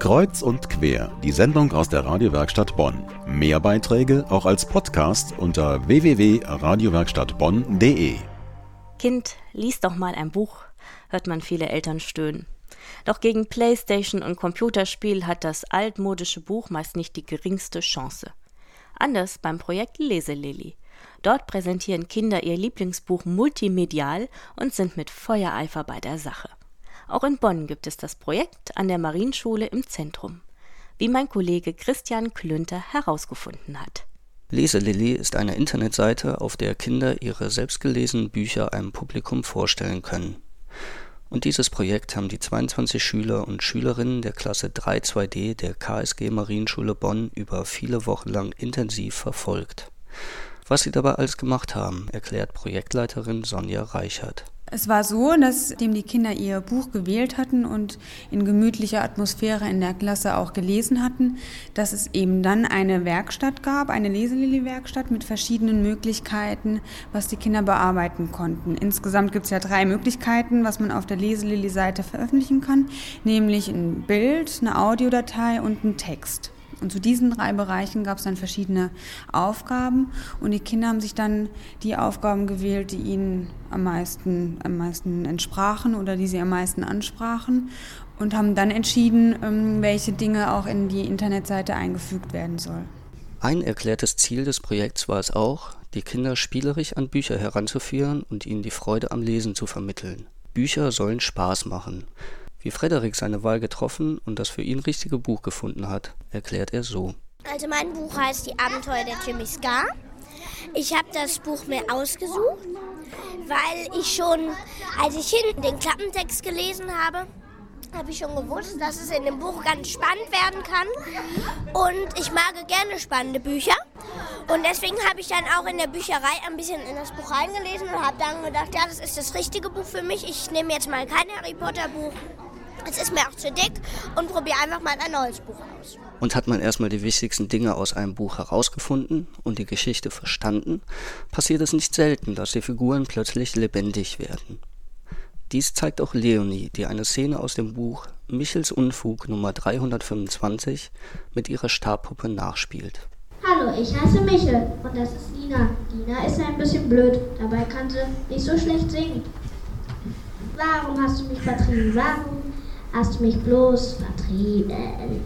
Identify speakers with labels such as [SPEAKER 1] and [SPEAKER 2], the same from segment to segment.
[SPEAKER 1] Kreuz und quer, die Sendung aus der Radiowerkstatt Bonn. Mehr Beiträge auch als Podcast unter www.radiowerkstattbonn.de.
[SPEAKER 2] Kind, lies doch mal ein Buch, hört man viele Eltern stöhnen. Doch gegen Playstation und Computerspiel hat das altmodische Buch meist nicht die geringste Chance. Anders beim Projekt Leselilly. Dort präsentieren Kinder ihr Lieblingsbuch multimedial und sind mit Feuereifer bei der Sache. Auch in Bonn gibt es das Projekt an der Marienschule im Zentrum, wie mein Kollege Christian Klünter herausgefunden hat.
[SPEAKER 3] Leselilly ist eine Internetseite, auf der Kinder ihre selbstgelesenen Bücher einem Publikum vorstellen können. Und dieses Projekt haben die 22 Schüler und Schülerinnen der Klasse 3-2D der KSG Marienschule Bonn über viele Wochen lang intensiv verfolgt. Was sie dabei alles gemacht haben, erklärt Projektleiterin Sonja Reichert.
[SPEAKER 4] Es war so, dass dem die Kinder ihr Buch gewählt hatten und in gemütlicher Atmosphäre in der Klasse auch gelesen hatten, dass es eben dann eine Werkstatt gab, eine Leselilly-Werkstatt mit verschiedenen Möglichkeiten, was die Kinder bearbeiten konnten. Insgesamt gibt es ja drei Möglichkeiten, was man auf der Leselilly-Seite veröffentlichen kann, nämlich ein Bild, eine Audiodatei und ein Text. Und zu diesen drei Bereichen gab es dann verschiedene Aufgaben und die Kinder haben sich dann die Aufgaben gewählt, die ihnen am meisten, am meisten entsprachen oder die sie am meisten ansprachen und haben dann entschieden, ähm, welche Dinge auch in die Internetseite eingefügt werden soll.
[SPEAKER 3] Ein erklärtes Ziel des Projekts war es auch, die Kinder spielerisch an Bücher heranzuführen und ihnen die Freude am Lesen zu vermitteln. Bücher sollen Spaß machen. Wie Frederik seine Wahl getroffen und das für ihn richtige Buch gefunden hat, erklärt er so.
[SPEAKER 5] Also mein Buch heißt Die Abenteuer der Jimmy Scar. Ich habe das Buch mir ausgesucht, weil ich schon, als ich hinten den Klappentext gelesen habe, habe ich schon gewusst, dass es in dem Buch ganz spannend werden kann. Und ich mag gerne spannende Bücher. Und deswegen habe ich dann auch in der Bücherei ein bisschen in das Buch reingelesen und habe dann gedacht, ja, das ist das richtige Buch für mich. Ich nehme jetzt mal kein Harry Potter Buch, es ist mir auch zu dick und probiere einfach mal ein neues Buch aus.
[SPEAKER 3] Und hat man erstmal die wichtigsten Dinge aus einem Buch herausgefunden und die Geschichte verstanden, passiert es nicht selten, dass die Figuren plötzlich lebendig werden. Dies zeigt auch Leonie, die eine Szene aus dem Buch Michels Unfug Nummer 325 mit ihrer Stabpuppe nachspielt.
[SPEAKER 6] Hallo, ich heiße Michel und das ist Lina. Lina ist ein bisschen blöd, dabei kann sie nicht so schlecht singen. Warum hast du mich vertrieben? Warum hast mich bloß vertrieben.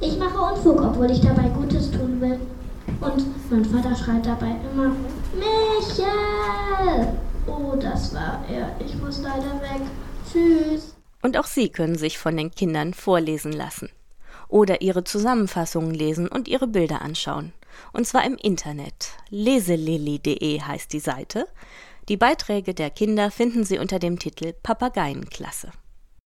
[SPEAKER 6] Ich mache Unfug, obwohl ich dabei Gutes tun will. Und mein Vater schreit dabei immer, Michael! Oh, das war er. Ich muss leider weg. Tschüss.
[SPEAKER 2] Und auch Sie können sich von den Kindern vorlesen lassen. Oder ihre Zusammenfassungen lesen und ihre Bilder anschauen. Und zwar im Internet. Leselili.de heißt die Seite. Die Beiträge der Kinder finden Sie unter dem Titel Papageienklasse.